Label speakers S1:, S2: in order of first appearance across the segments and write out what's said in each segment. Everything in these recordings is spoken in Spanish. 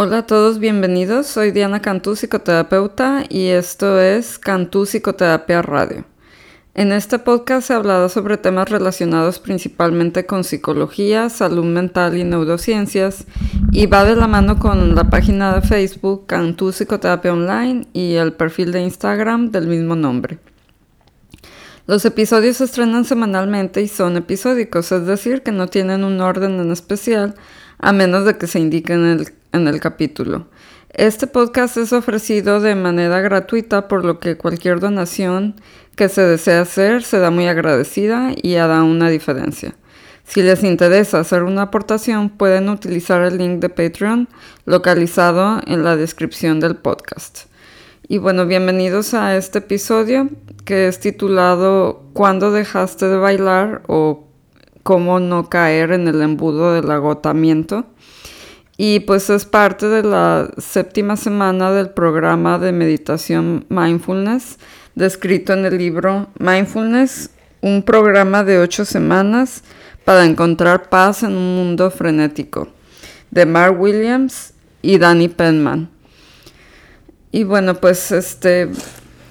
S1: Hola a todos, bienvenidos. Soy Diana Cantú, psicoterapeuta, y esto es Cantú Psicoterapia Radio. En este podcast se hablará sobre temas relacionados principalmente con psicología, salud mental y neurociencias, y va de la mano con la página de Facebook Cantú Psicoterapia Online y el perfil de Instagram del mismo nombre. Los episodios se estrenan semanalmente y son episódicos, es decir, que no tienen un orden en especial, a menos de que se indique en el en el capítulo. Este podcast es ofrecido de manera gratuita, por lo que cualquier donación que se desee hacer será muy agradecida y hará una diferencia. Si les interesa hacer una aportación, pueden utilizar el link de Patreon localizado en la descripción del podcast. Y bueno, bienvenidos a este episodio que es titulado ¿Cuándo dejaste de bailar? o cómo no caer en el embudo del agotamiento. Y pues es parte de la séptima semana del programa de meditación Mindfulness, descrito en el libro Mindfulness, un programa de ocho semanas para encontrar paz en un mundo frenético, de Mark Williams y Danny Penman. Y bueno, pues este,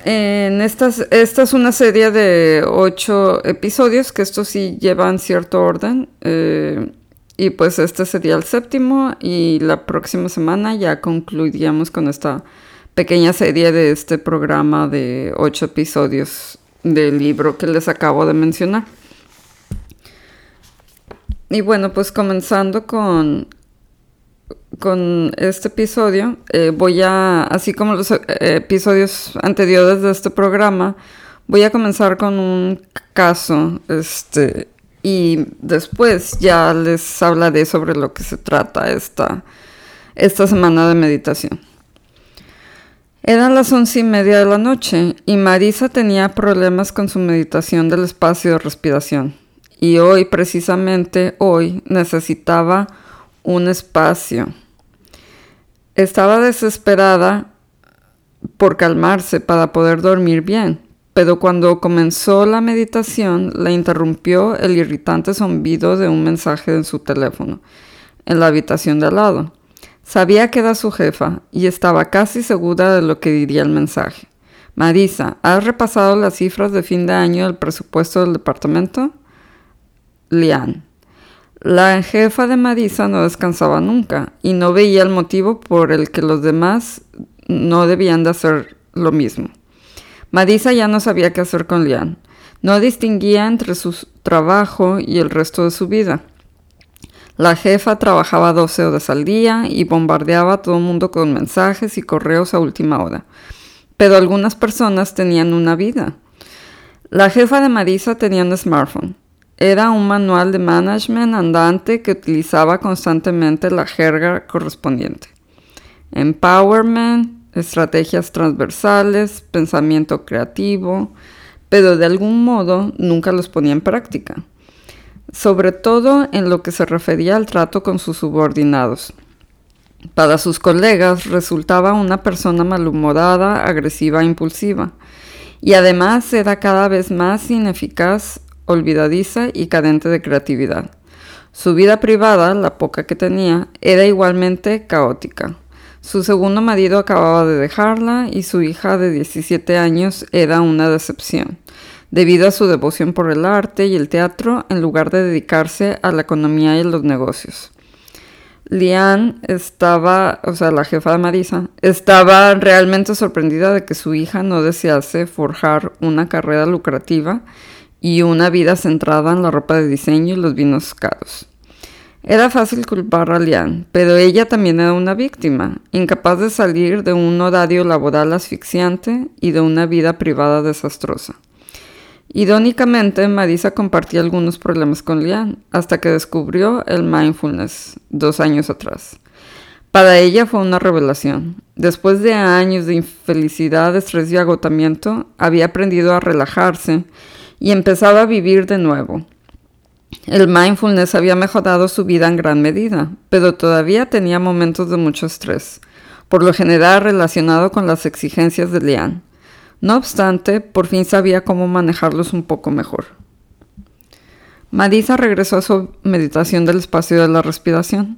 S1: en estas, esta es una serie de ocho episodios, que estos sí llevan cierto orden. Eh, y pues este sería el séptimo y la próxima semana ya concluiríamos con esta pequeña serie de este programa de ocho episodios del libro que les acabo de mencionar. Y bueno, pues comenzando con, con este episodio, eh, voy a, así como los eh, episodios anteriores de este programa, voy a comenzar con un caso este, y después ya les hablaré sobre lo que se trata esta, esta semana de meditación. Eran las once y media de la noche y Marisa tenía problemas con su meditación del espacio de respiración. Y hoy, precisamente hoy, necesitaba un espacio. Estaba desesperada por calmarse para poder dormir bien, pero cuando comenzó la meditación la interrumpió el irritante zumbido de un mensaje en su teléfono, en la habitación de al lado. Sabía que era su jefa y estaba casi segura de lo que diría el mensaje. Marisa, ¿has repasado las cifras de fin de año del presupuesto del departamento? Lian. La jefa de Marisa no descansaba nunca y no veía el motivo por el que los demás no debían de hacer lo mismo. Marisa ya no sabía qué hacer con Lian. No distinguía entre su trabajo y el resto de su vida. La jefa trabajaba 12 horas al día y bombardeaba a todo el mundo con mensajes y correos a última hora. Pero algunas personas tenían una vida. La jefa de Marisa tenía un smartphone. Era un manual de management andante que utilizaba constantemente la jerga correspondiente. Empowerment, estrategias transversales, pensamiento creativo, pero de algún modo nunca los ponía en práctica, sobre todo en lo que se refería al trato con sus subordinados. Para sus colegas resultaba una persona malhumorada, agresiva e impulsiva, y además era cada vez más ineficaz, olvidadiza y carente de creatividad. Su vida privada, la poca que tenía, era igualmente caótica. Su segundo marido acababa de dejarla y su hija de 17 años era una decepción, debido a su devoción por el arte y el teatro en lugar de dedicarse a la economía y los negocios. Lian estaba, o sea, la jefa de Marisa, estaba realmente sorprendida de que su hija no desease forjar una carrera lucrativa y una vida centrada en la ropa de diseño y los vinos caros. Era fácil culpar a Lian, pero ella también era una víctima, incapaz de salir de un horario laboral asfixiante y de una vida privada desastrosa. Irónicamente, Marisa compartía algunos problemas con Lian hasta que descubrió el mindfulness dos años atrás. Para ella fue una revelación. Después de años de infelicidad, estrés y agotamiento, había aprendido a relajarse y empezaba a vivir de nuevo el mindfulness había mejorado su vida en gran medida, pero todavía tenía momentos de mucho estrés, por lo general relacionado con las exigencias de Lian. No obstante, por fin sabía cómo manejarlos un poco mejor. Marisa regresó a su meditación del espacio de la respiración.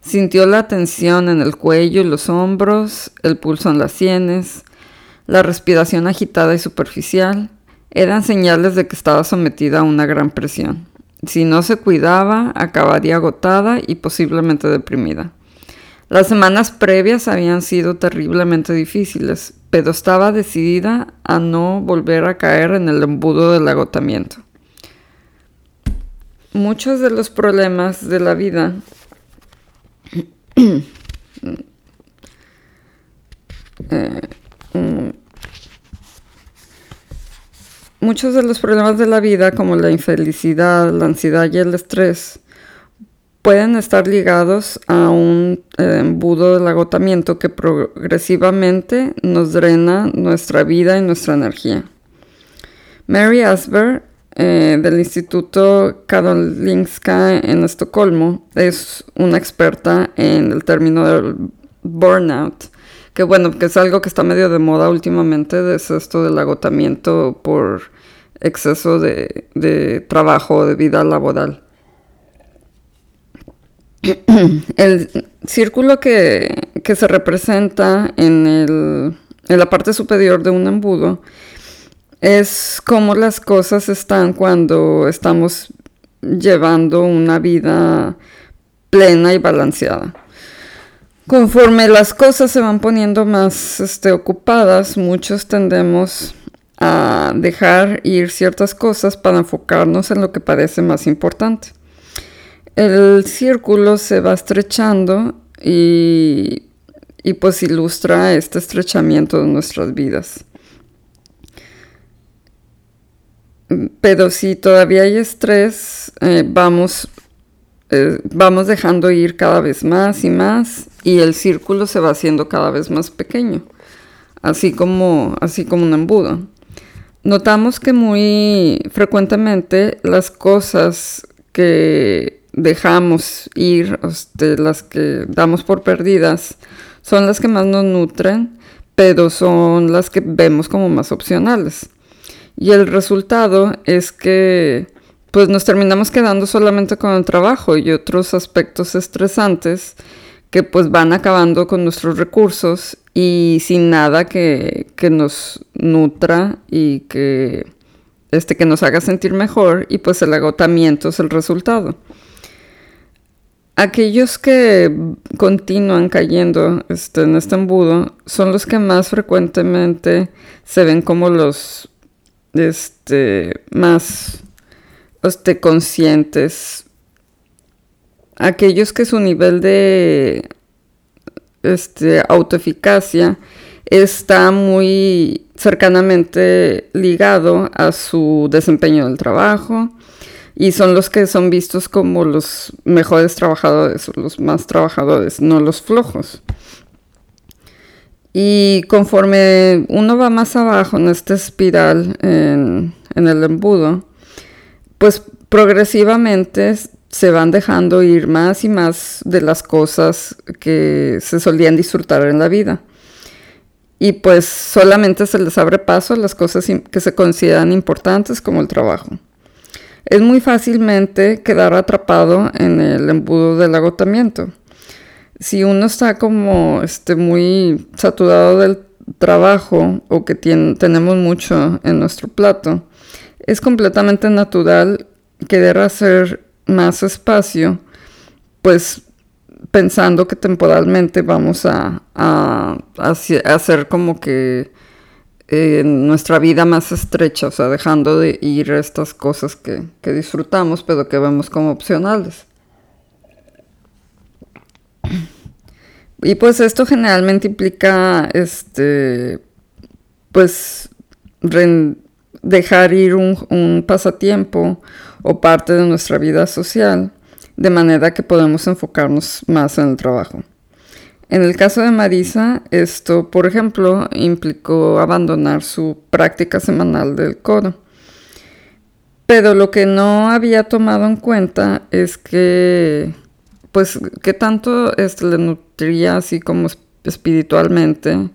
S1: Sintió la tensión en el cuello y los hombros, el pulso en las sienes, la respiración agitada y superficial. Eran señales de que estaba sometida a una gran presión. Si no se cuidaba, acabaría agotada y posiblemente deprimida. Las semanas previas habían sido terriblemente difíciles, pero estaba decidida a no volver a caer en el embudo del agotamiento. Muchos de los problemas de la vida eh, muchos de los problemas de la vida, como la infelicidad, la ansiedad y el estrés, pueden estar ligados a un eh, embudo del agotamiento que progresivamente nos drena nuestra vida y nuestra energía. Mary Asber eh, del Instituto Karolinska en Estocolmo es una experta en el término del burnout, que bueno, que es algo que está medio de moda últimamente, es esto del agotamiento por exceso de, de trabajo, de vida laboral. el círculo que, se representa en, en, la parte superior de un embudo es como las cosas están cuando estamos llevando una vida plena y balanceada. Conforme las cosas se van poniendo más este, ocupadas, muchos tendemos a dejar ir ciertas cosas para enfocarnos en lo que parece más importante el círculo se va estrechando y, pues ilustra este estrechamiento de nuestras vidas. Pero si todavía hay estrés, eh, vamos, eh, vamos dejando ir cada vez más y más y el círculo se va haciendo cada vez más pequeño, así como, así como un embudo. Notamos que muy frecuentemente las cosas que dejamos ir, este, las que damos por perdidas, son las que más nos nutren, pero son las que vemos como más opcionales. Y el resultado es que pues nos terminamos quedando solamente con el trabajo y otros aspectos estresantes que pues van acabando con nuestros recursos y sin nada que, que nos nutra y que, este, que nos haga sentir mejor y pues el agotamiento es el resultado. Aquellos que continúan cayendo este, en este embudo son los que más frecuentemente se ven como los este, más este, conscientes. Aquellos que su nivel de este, autoeficacia está muy cercanamente ligado a su desempeño del trabajo, y son los que son vistos como los mejores trabajadores, los más trabajadores, no los flojos. Y conforme uno va más abajo en esta espiral, en, el embudo, pues progresivamente se van dejando ir más y más de las cosas que se solían disfrutar en la vida. Y pues solamente se les abre paso a las cosas que se consideran importantes como el trabajo es muy fácilmente quedar atrapado en el embudo del agotamiento. Si uno está como este, muy saturado del trabajo o que tenemos mucho en nuestro plato, es completamente natural querer hacer más espacio, pues pensando que temporalmente vamos a, hacer como que nuestra vida más estrecha, o sea, dejando de ir estas cosas que, disfrutamos, pero que vemos como opcionales. Y pues esto generalmente implica, este, pues, dejar ir un, pasatiempo o parte de nuestra vida social, de manera que podemos enfocarnos más en el trabajo. En el caso de Marisa, esto, por ejemplo, implicó abandonar su práctica semanal del coro. Pero lo que no había tomado en cuenta es que, pues, que tanto este, le nutría así como espiritualmente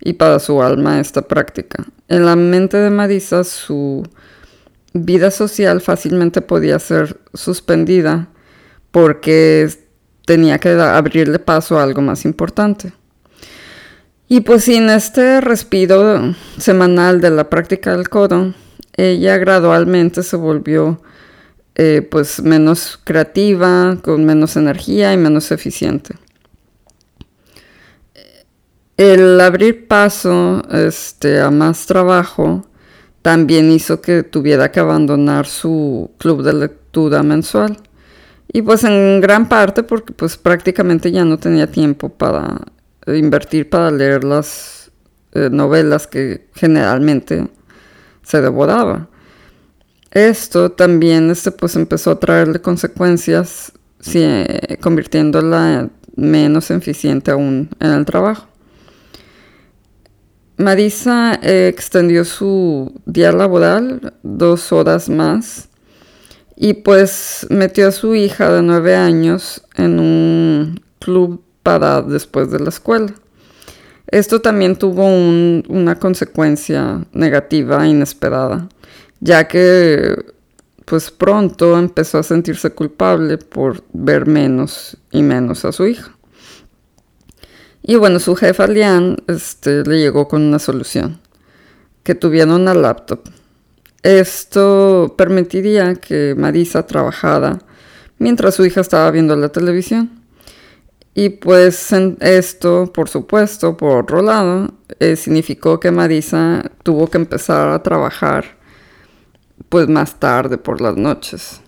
S1: y para su alma esta práctica. En la mente de Marisa, su vida social fácilmente podía ser suspendida porque tenía que abrirle paso a algo más importante. Y pues sin este respiro semanal de la práctica del codo, ella gradualmente se volvió eh, pues menos creativa, con menos energía y menos eficiente. El abrir paso este, a más trabajo también hizo que tuviera que abandonar su club de lectura mensual. Y pues en gran parte porque pues prácticamente ya no tenía tiempo para invertir para leer las eh, novelas que generalmente se devoraba. Esto también este, pues, empezó a traerle consecuencias, convirtiéndola menos eficiente aún en el trabajo. Marisa eh, extendió su día laboral dos horas más y pues metió a su hija de nueve años en un club para después de la escuela. Esto también tuvo una consecuencia negativa inesperada, ya que pues pronto empezó a sentirse culpable por ver menos y menos a su hija. Y bueno, su jefa Lian este, le llegó con una solución, que tuviera una laptop. Esto permitiría que Marisa trabajara mientras su hija estaba viendo la televisión. Y pues esto, por supuesto, por otro lado, eh, significó que Marisa tuvo que empezar a trabajar pues más tarde por las noches,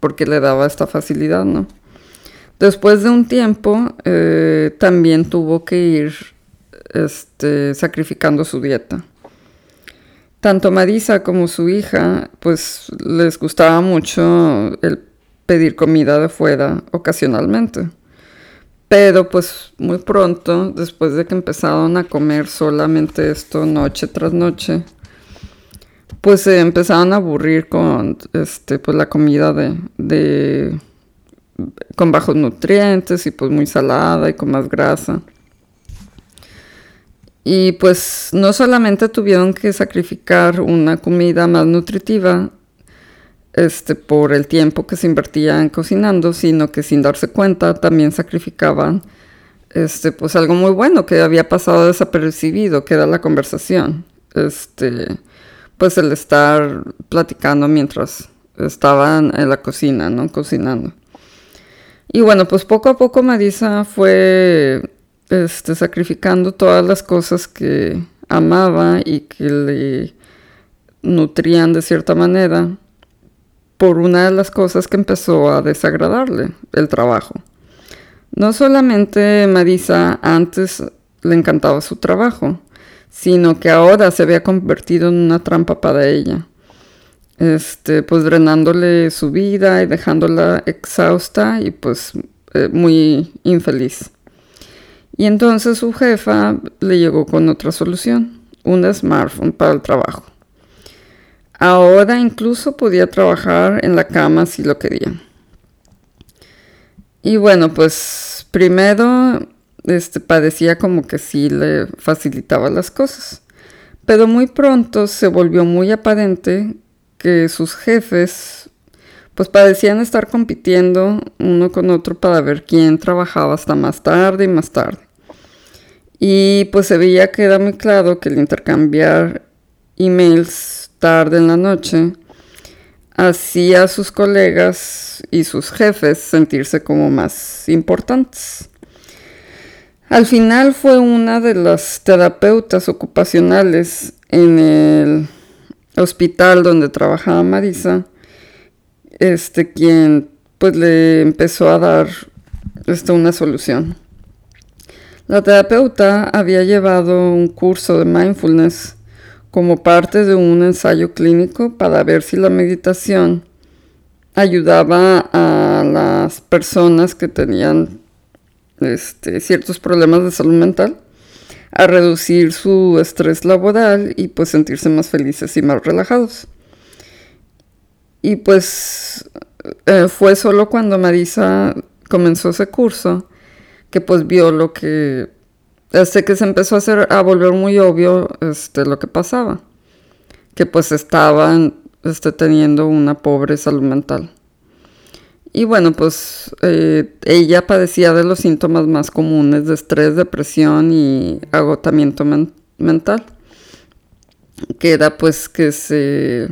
S1: porque le daba esta facilidad, ¿no? Después de un tiempo, eh, también tuvo que ir este, sacrificando su dieta. Tanto Marisa como su hija, pues les gustaba mucho el pedir comida de fuera ocasionalmente. Pero pues muy pronto, después de que empezaron a comer solamente esto noche tras noche, pues se empezaron a aburrir con este pues la comida de, de con bajos nutrientes y pues muy salada y con más grasa. Y pues no solamente tuvieron que sacrificar una comida más nutritiva, este, por el tiempo que se invertía en cocinando, sino que sin darse cuenta también sacrificaban este, pues algo muy bueno que había pasado desapercibido, que era la conversación. Este, pues el estar platicando mientras estaban en la cocina, ¿no? Cocinando. Y bueno, pues poco a poco Marisa fue este, sacrificando todas las cosas que amaba y que le nutrían de cierta manera por una de las cosas que empezó a desagradarle, el trabajo. No solamente Marisa antes le encantaba su trabajo, sino que ahora se había convertido en una trampa para ella. Este, pues drenándole su vida y dejándola exhausta y pues eh, muy infeliz. Y entonces su jefa le llegó con otra solución, un smartphone para el trabajo. Ahora incluso podía trabajar en la cama si lo quería. Y bueno, pues primero este, padecía como que sí le facilitaba las cosas. Pero muy pronto se volvió muy aparente que sus jefes pues padecían estar compitiendo uno con otro para ver quién trabajaba hasta más tarde y más tarde. Y pues se veía que era muy claro que el intercambiar emails tarde en la noche, hacía a sus colegas y sus jefes sentirse como más importantes. Al final fue una de las terapeutas ocupacionales en el hospital donde trabajaba Marisa, este quien pues le empezó a dar este, una solución. La terapeuta había llevado un curso de mindfulness como parte de un ensayo clínico para ver si la meditación ayudaba a las personas que tenían este, ciertos problemas de salud mental a reducir su estrés laboral y pues sentirse más felices y más relajados. Y pues eh, fue solo cuando Marisa comenzó ese curso que pues vio lo que este que se empezó a hacer a volver muy obvio este lo que pasaba que pues estaban este, teniendo una pobre salud mental Y bueno, pues eh, ella padecía de los síntomas más comunes de estrés, depresión y agotamiento mental, que era pues que se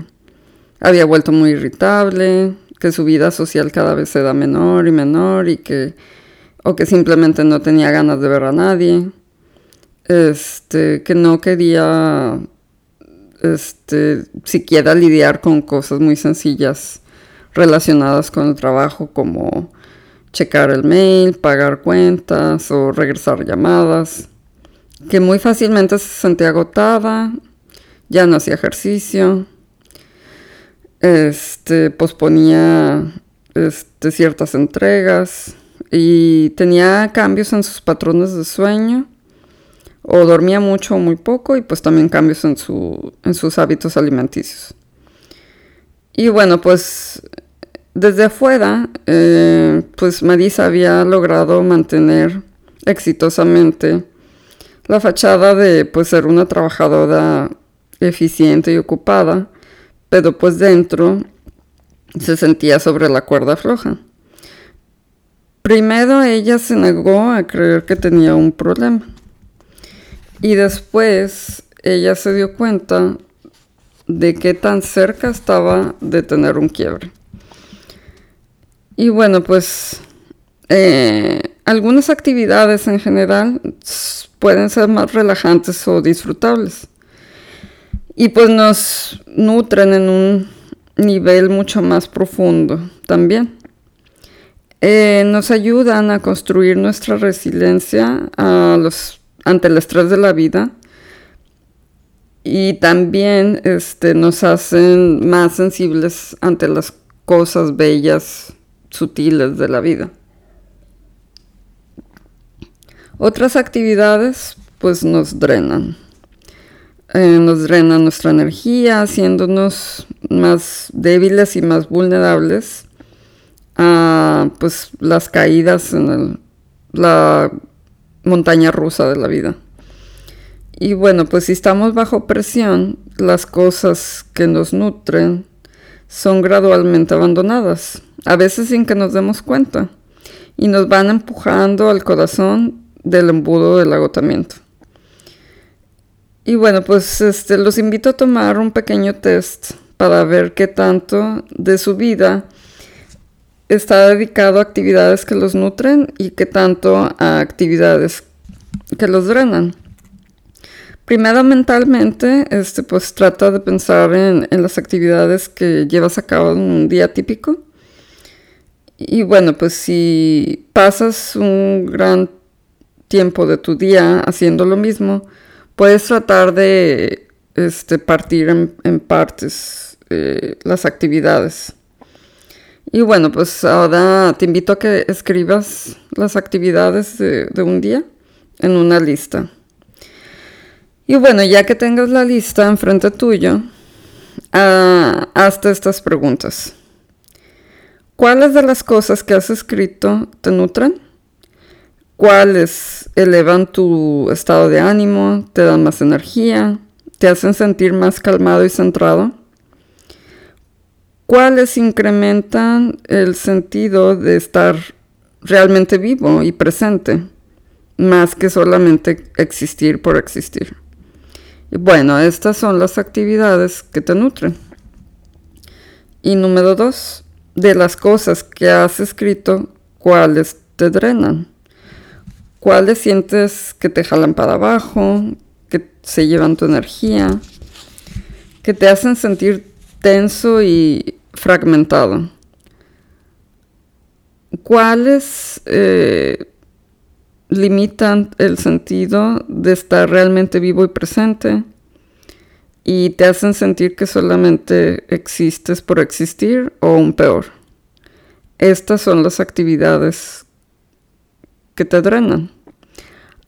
S1: había vuelto muy irritable, que su vida social cada vez se da menor y menor y que o que simplemente no tenía ganas de ver a nadie, este, que no quería este, siquiera lidiar con cosas muy sencillas relacionadas con el trabajo como checar el mail, pagar cuentas o regresar llamadas, que muy fácilmente se sentía agotada, ya no hacía ejercicio, este, posponía este, ciertas entregas y tenía cambios en sus patrones de sueño o dormía mucho o muy poco y pues también cambios en, su, en sus hábitos alimenticios. Y bueno, pues desde afuera, eh, pues Marisa había logrado mantener exitosamente la fachada de pues ser una trabajadora eficiente y ocupada, pero pues dentro se sentía sobre la cuerda floja. Primero ella se negó a creer que tenía un problema y después ella se dio cuenta de qué tan cerca estaba de tener un quiebre. Y bueno, pues eh, algunas actividades en general pueden ser más relajantes o disfrutables. Y pues nos nutren en un nivel mucho más profundo también. Eh, nos ayudan a construir nuestra resiliencia ante el estrés de la vida y también este, nos hacen más sensibles ante las cosas bellas sutiles de la vida. Otras actividades pues nos drenan. Eh, nos drenan nuestra energía, haciéndonos más débiles y más vulnerables a pues las caídas en la montaña rusa de la vida. Y bueno, pues si estamos bajo presión, las cosas que nos nutren son gradualmente abandonadas a veces sin que nos demos cuenta, y nos van empujando al corazón del embudo del agotamiento. Y bueno, pues este, los invito a tomar un pequeño test para ver qué tanto de su vida está dedicado a actividades que los nutren y qué tanto a actividades que los drenan. Primero mentalmente, este, pues trata de pensar en, las actividades que llevas a cabo en un día típico y bueno, pues si pasas un gran tiempo de tu día haciendo lo mismo, puedes tratar de este, partir en, partes eh, las actividades. Y bueno, pues ahora te invito a que escribas las actividades de, un día en una lista. Y bueno, ya que tengas la lista enfrente tuyo, uh, hazte estas preguntas. ¿Cuáles de las cosas que has escrito te nutren? ¿Cuáles elevan tu estado de ánimo, te dan más energía, te hacen sentir más calmado y centrado? ¿Cuáles incrementan el sentido de estar realmente vivo y presente, más que solamente existir por existir? Bueno, estas son las actividades que te nutren. Y número dos, de las cosas que has escrito, cuáles te drenan, cuáles sientes que te jalan para abajo, que se llevan tu energía, que te hacen sentir tenso y fragmentado. ¿Cuáles eh, limitan el sentido de estar realmente vivo y presente? y te hacen sentir que solamente existes por existir o un peor. Estas son las actividades que te drenan.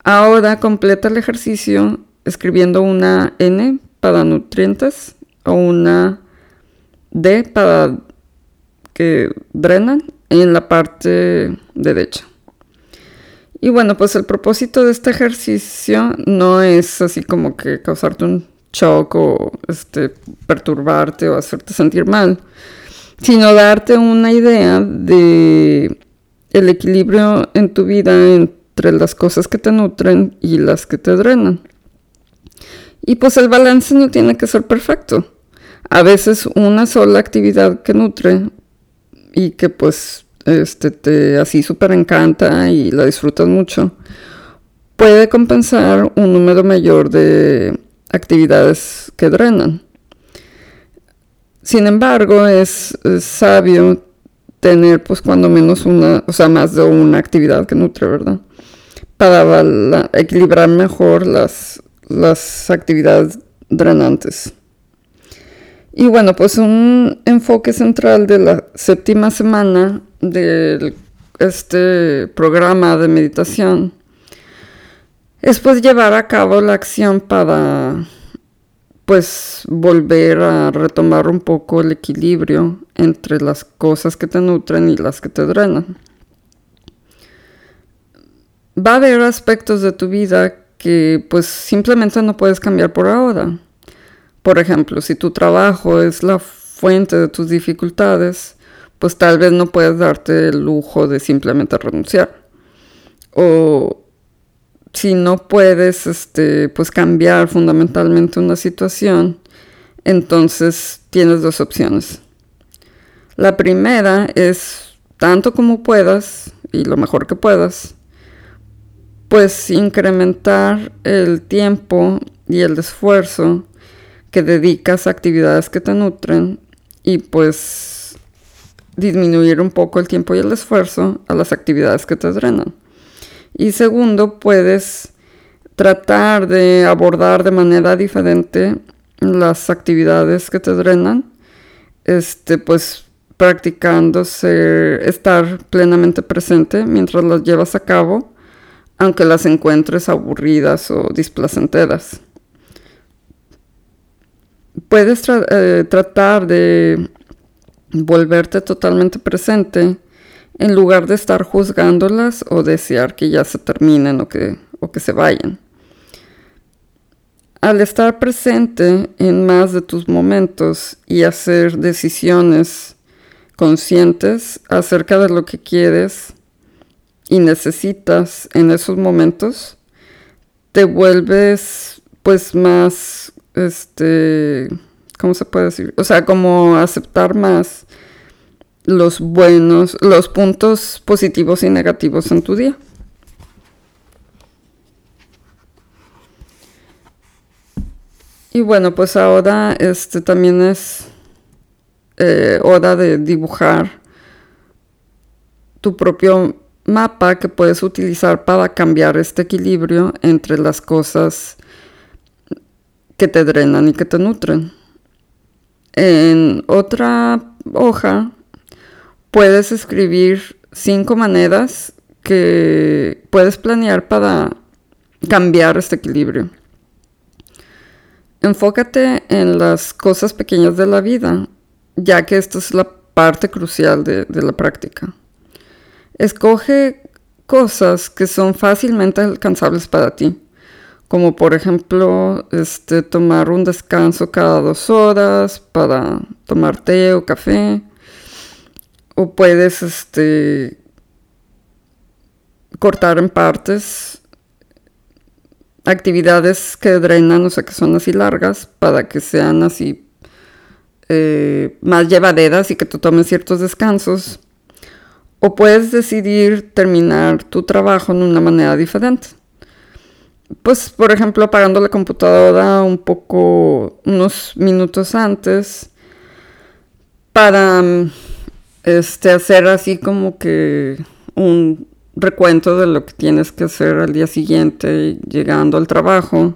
S1: Ahora completa el ejercicio escribiendo una N para nutrientes o una D para que drenan en la parte derecha. Y bueno, pues el propósito de este ejercicio no es así como que causarte un shock o este, perturbarte o hacerte sentir mal, sino darte una idea de el equilibrio en tu vida entre las cosas que te nutren y las que te drenan. Y pues el balance no tiene que ser perfecto. A veces una sola actividad que nutre y que pues este te así súper encanta y la disfrutas mucho, puede compensar un número mayor de actividades que drenan. Sin embargo, es, sabio tener pues cuando menos una, o sea, más de una actividad que nutre, ¿verdad? Para equilibrar mejor las, las actividades drenantes. Y bueno, pues un enfoque central de la séptima semana de este programa de meditación es pues llevar a cabo la acción para pues volver a retomar un poco el equilibrio entre las cosas que te nutren y las que te drenan. Va a haber aspectos de tu vida que pues simplemente no puedes cambiar por ahora. Por ejemplo, si tu trabajo es la fuente de tus dificultades, pues tal vez no puedes darte el lujo de simplemente renunciar. O si no puedes este, pues cambiar fundamentalmente una situación, entonces tienes dos opciones. La primera es tanto como puedas y lo mejor que puedas, pues incrementar el tiempo y el esfuerzo que dedicas a actividades que te nutren y pues disminuir un poco el tiempo y el esfuerzo a las actividades que te drenan. Y segundo, puedes tratar de abordar de manera diferente las actividades que te drenan, este, pues practicando estar plenamente presente mientras las llevas a cabo, aunque las encuentres aburridas o displacenteras. Puedes eh, tratar de volverte totalmente presente en lugar de estar juzgándolas o desear que ya se terminen o que, o que se vayan. Al estar presente en más de tus momentos y hacer decisiones conscientes acerca de lo que quieres y necesitas en esos momentos, te vuelves pues más, este, ¿cómo se puede decir? O sea, como aceptar más los buenos, los puntos positivos y negativos en tu día. Y bueno, pues ahora este también es eh, hora de dibujar tu propio mapa que puedes utilizar para cambiar este equilibrio entre las cosas que te drenan y que te nutren. En otra hoja puedes escribir cinco maneras que puedes planear para cambiar este equilibrio. Enfócate en las cosas pequeñas de la vida, ya que esta es la parte crucial de, la práctica. Escoge cosas que son fácilmente alcanzables para ti, como por ejemplo este, tomar un descanso cada dos horas para tomar té o café, o puedes este, cortar en partes actividades que drenan, o sea, que son así largas, para que sean así eh, más llevaderas y que tú tomes ciertos descansos. O puedes decidir terminar tu trabajo de una manera diferente. Pues, por ejemplo, apagando la computadora un poco, unos minutos antes, para este, hacer así como que un recuento de lo que tienes que hacer al día siguiente llegando al trabajo,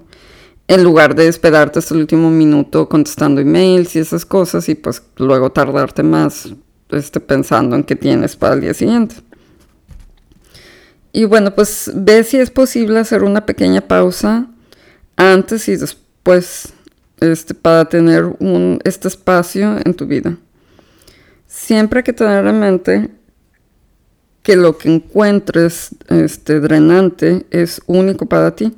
S1: en lugar de esperarte hasta el último minuto contestando emails y esas cosas y pues luego tardarte más este, pensando en qué tienes para el día siguiente. Y bueno, pues ve si es posible hacer una pequeña pausa antes y después este, para tener un, este espacio en tu vida. Siempre hay que tener en mente que lo que encuentres este, drenante es único para ti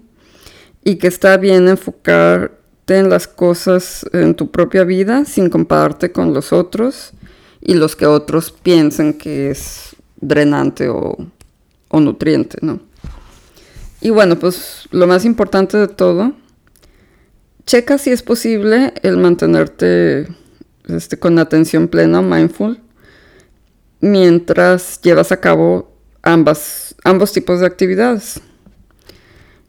S1: y que está bien enfocarte en las cosas en tu propia vida sin compararte con los otros y los que otros piensen que es drenante o, o nutriente, ¿no? Y bueno, pues lo más importante de todo, checa si es posible el mantenerte este, con atención plena, mindful, mientras llevas a cabo ambas, ambos tipos de actividades.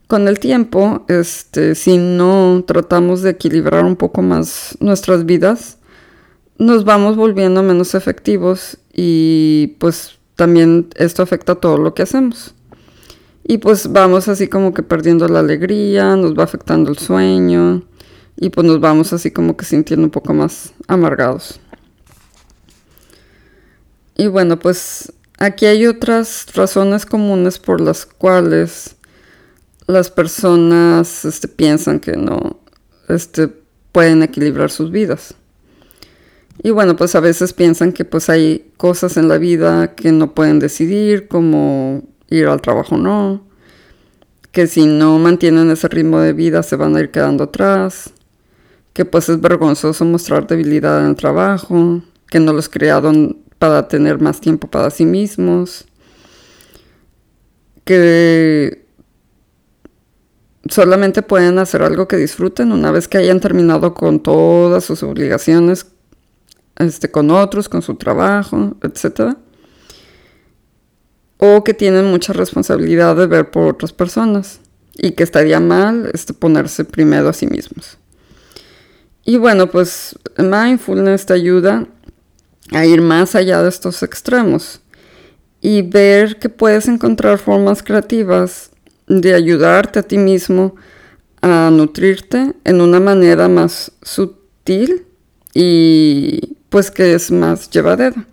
S1: Con el tiempo, este, si no tratamos de equilibrar un poco más nuestras vidas, nos vamos volviendo menos efectivos y pues también esto afecta todo lo que hacemos. Y pues vamos así como que perdiendo la alegría, nos va afectando el sueño y pues nos vamos así como que sintiendo un poco más amargados. Y bueno, pues aquí hay otras razones comunes por las cuales las personas este, piensan que no este, pueden equilibrar sus vidas. Y bueno, pues a veces piensan que pues hay cosas en la vida que no pueden decidir, como ir al trabajo o no, que si no mantienen ese ritmo de vida se van a ir quedando atrás, que pues es vergonzoso mostrar debilidad en el trabajo, que no los crearon para tener más tiempo para sí mismos, que solamente pueden hacer algo que disfruten una vez que hayan terminado con todas sus obligaciones este, con otros, con su trabajo, etc. O que tienen mucha responsabilidad de ver por otras personas y que estaría mal este, ponerse primero a sí mismos. Y bueno, pues mindfulness te ayuda a ir más allá de estos extremos y ver que puedes encontrar formas creativas de ayudarte a ti mismo a nutrirte en una manera más sutil y pues que es más llevadera.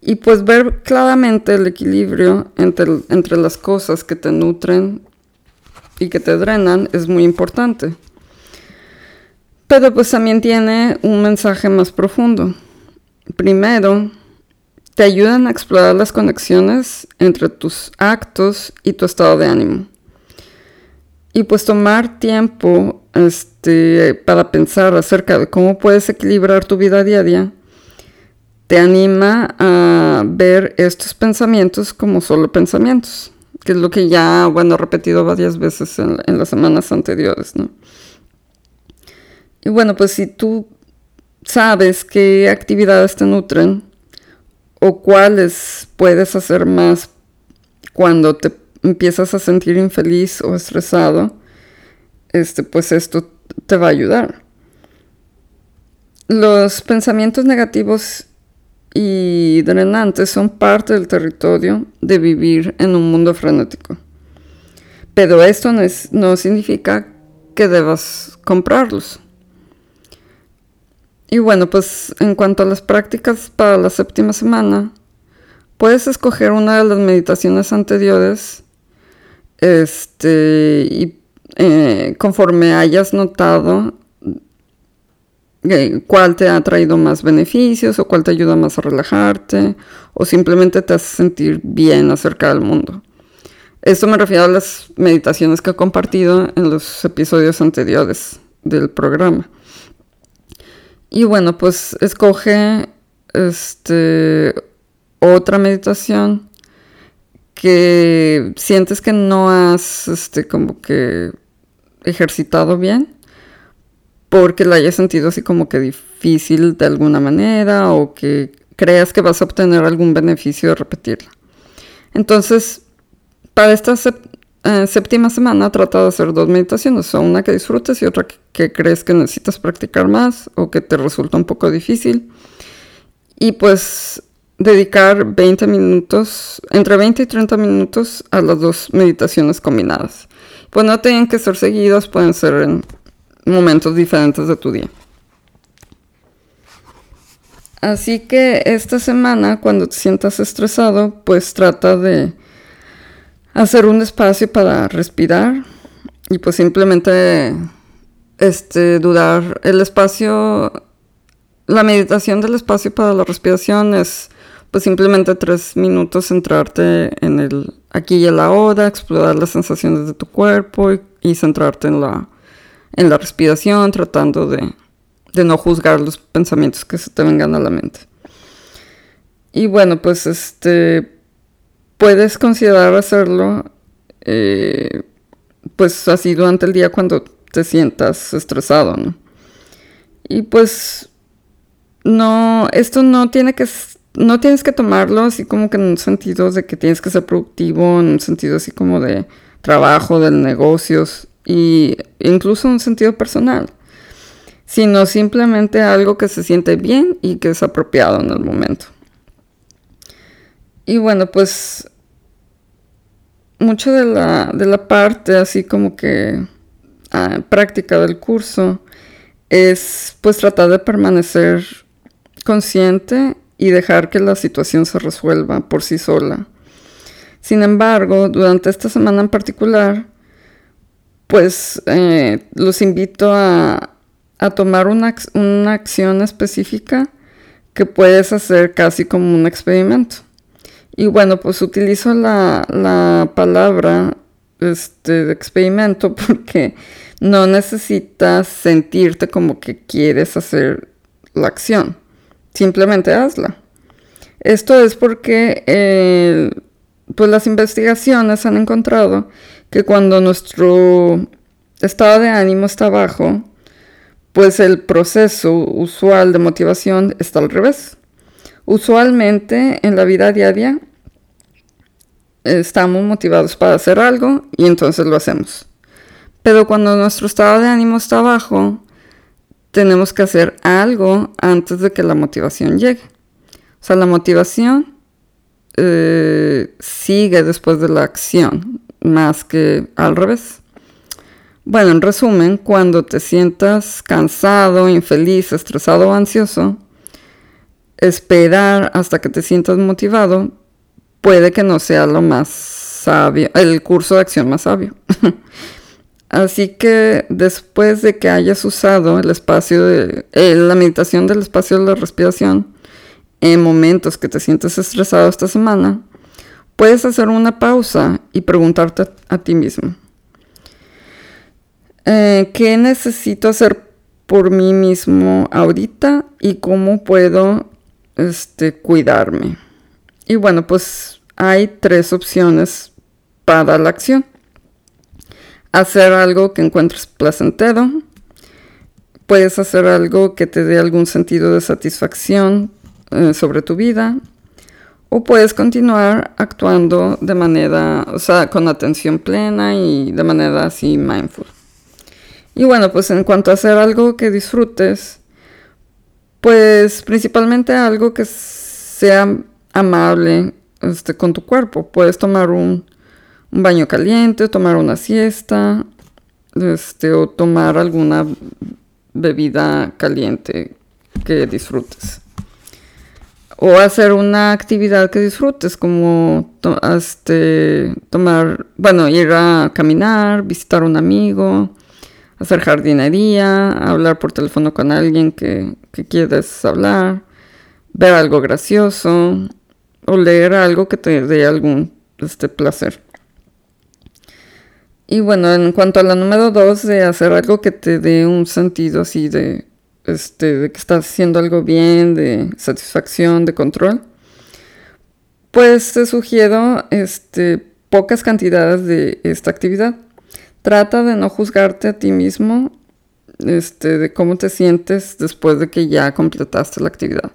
S1: Y pues ver claramente el equilibrio entre, entre las cosas que te nutren y que te drenan es muy importante. Pero pues también tiene un mensaje más profundo. Primero, te ayudan a explorar las conexiones entre tus actos y tu estado de ánimo. Y pues tomar tiempo para pensar acerca de cómo puedes equilibrar tu vida diaria, te anima a ver estos pensamientos como solo pensamientos, que es lo que ya, bueno, he repetido varias veces en, en las semanas anteriores, ¿no? Y bueno, pues si tú sabes qué actividades te nutren o cuáles puedes hacer más cuando te empiezas a sentir infeliz o estresado, este, pues esto te va a ayudar. Los pensamientos negativos y drenantes son parte del territorio de vivir en un mundo frenético. Pero esto no, significa que debas comprarlos. Y bueno, pues en cuanto a las prácticas para la séptima semana, puedes escoger una de las meditaciones anteriores este, y eh, conforme hayas notado cuál te ha traído más beneficios o cuál te ayuda más a relajarte o simplemente te hace sentir bien acerca del mundo. Esto me refiero a las meditaciones que he compartido en los episodios anteriores del programa. Y bueno, pues escoge este, otra meditación que sientes que no has este, como que ejercitado bien porque la hayas sentido así como que difícil de alguna manera o que creas que vas a obtener algún beneficio de repetirla. Entonces, para esta eh, séptima semana trata de hacer dos meditaciones, una que disfrutes y otra que, crees que necesitas practicar más o que te resulta un poco difícil. Y pues dedicar 20 minutos, entre 20 y 30 minutos a las dos meditaciones combinadas. Pues no tienen que ser seguidas, pueden ser en momentos diferentes de tu día. Así que esta semana, cuando te sientas estresado, pues trata de hacer un espacio para respirar y pues simplemente este dudar el espacio la meditación del espacio para la respiración es pues simplemente tres minutos centrarte en el aquí y el ahora, explorar las sensaciones de tu cuerpo y, centrarte en la, en la respiración, tratando de, de, no juzgar los pensamientos que se te vengan a la mente. Y bueno, pues este, puedes considerar hacerlo, eh, pues así durante el día cuando te sientas estresado. Y pues no, esto no tiene que, no tienes que tomarlo así como que en un sentido de que tienes que ser productivo, en un sentido así como de trabajo, de negocios, y incluso en un sentido personal, sino simplemente algo que se siente bien y que es apropiado en el momento. Y bueno, pues mucho de la, de la parte así como que ah, práctica del curso es pues tratar de permanecer consciente y dejar que la situación se resuelva por sí sola. Sin embargo, durante esta semana en particular, pues eh, los invito a, tomar una, acción específica que puedes hacer casi como un experimento. Y bueno, pues utilizo la, palabra este, experimento porque no necesitas sentirte como que quieres hacer la acción. Simplemente hazla. Esto es porque eh, pues las investigaciones han encontrado que cuando nuestro estado de ánimo está bajo, pues el proceso usual de motivación está al revés. Usualmente en la vida diaria estamos motivados para hacer algo y entonces lo hacemos. Pero cuando nuestro estado de ánimo está bajo, tenemos que hacer algo antes de que la motivación llegue. O sea, la motivación eh, sigue después de la acción más que al revés. Bueno, en resumen, cuando te sientas cansado, infeliz, estresado o ansioso, esperar hasta que te sientas motivado puede que no sea lo más sabio, el curso de acción más sabio. Así que después de que hayas usado el espacio de eh, la meditación del espacio de la respiración en momentos que te sientes estresado esta semana, puedes hacer una pausa y preguntarte a, ti mismo, eh, ¿qué necesito hacer por mí mismo ahorita y cómo puedo este, cuidarme? Y bueno, pues hay tres opciones para la acción. Hacer algo que encuentres placentero. Puedes hacer algo que te dé algún sentido de satisfacción eh, sobre tu vida o puedes continuar actuando de manera, o sea, con atención plena y de manera así mindful. Y bueno, pues en cuanto a hacer algo que disfrutes, pues principalmente algo que sea amable este, con tu cuerpo. Puedes tomar un, un baño caliente, tomar una siesta, este, o tomar alguna bebida caliente que disfrutes o hacer una actividad que disfrutes, como este, tomar, bueno, ir a caminar, visitar a un amigo, hacer jardinería, hablar por teléfono con alguien que, que quieres hablar, ver algo gracioso o leer algo que te dé algún este, placer. Y bueno, en cuanto a la número dos, de hacer algo que te dé un sentido así de este, de que estás haciendo algo bien, de satisfacción, de control, pues te sugiero este, pocas cantidades de esta actividad. Trata de no juzgarte a ti mismo este, de cómo te sientes después de que ya completaste la actividad.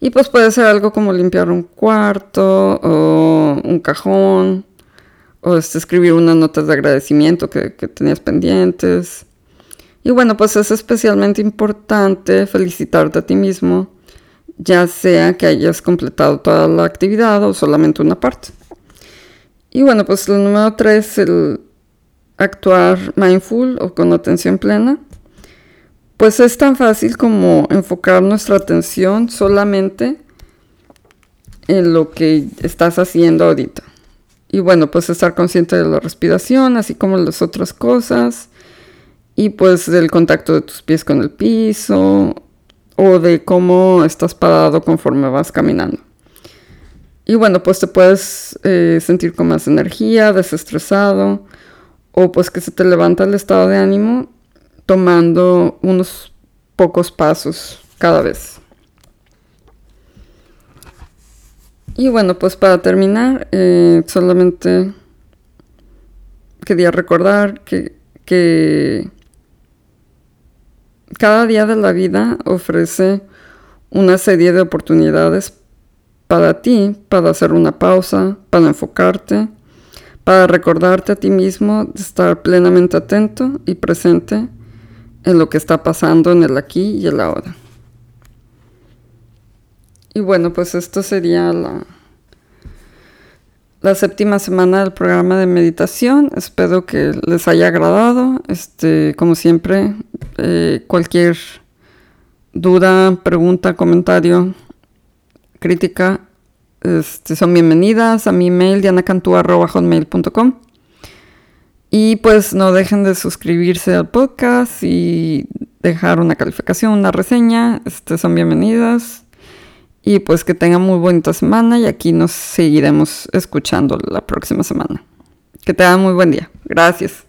S1: Y pues puede ser algo como limpiar un cuarto o un cajón o escribir unas notas de agradecimiento que, que tenías pendientes y bueno, pues es especialmente importante felicitarte a ti mismo, ya sea que hayas completado toda la actividad o solamente una parte. Y bueno, pues el número tres, el actuar mindful o con atención plena. Pues es tan fácil como enfocar nuestra atención solamente en lo que estás haciendo ahorita. Y bueno, pues estar consciente de la respiración, así como las otras cosas y pues del contacto de tus pies con el piso o de cómo estás parado conforme vas caminando. Y bueno, pues te puedes eh, sentir con más energía, desestresado o pues que se te levanta el estado de ánimo tomando unos pocos pasos cada vez. Y bueno, pues para terminar, eh, solamente quería recordar que, que cada día de la vida ofrece una serie de oportunidades para ti, para hacer una pausa, para enfocarte, para recordarte a ti mismo de estar plenamente atento y presente en lo que está pasando en el aquí y el ahora. Y bueno, pues esto sería la, la séptima semana del programa de meditación. Espero que les haya agradado. Este, como siempre, eh, cualquier duda, pregunta, comentario, crítica, este, son bienvenidas a mi email dianacantúa.com. Y pues no dejen de suscribirse al podcast y dejar una calificación, una reseña. Este, son bienvenidas. Y pues que tengan muy bonita semana y aquí nos seguiremos escuchando la próxima semana. Que tengan muy buen día. Gracias.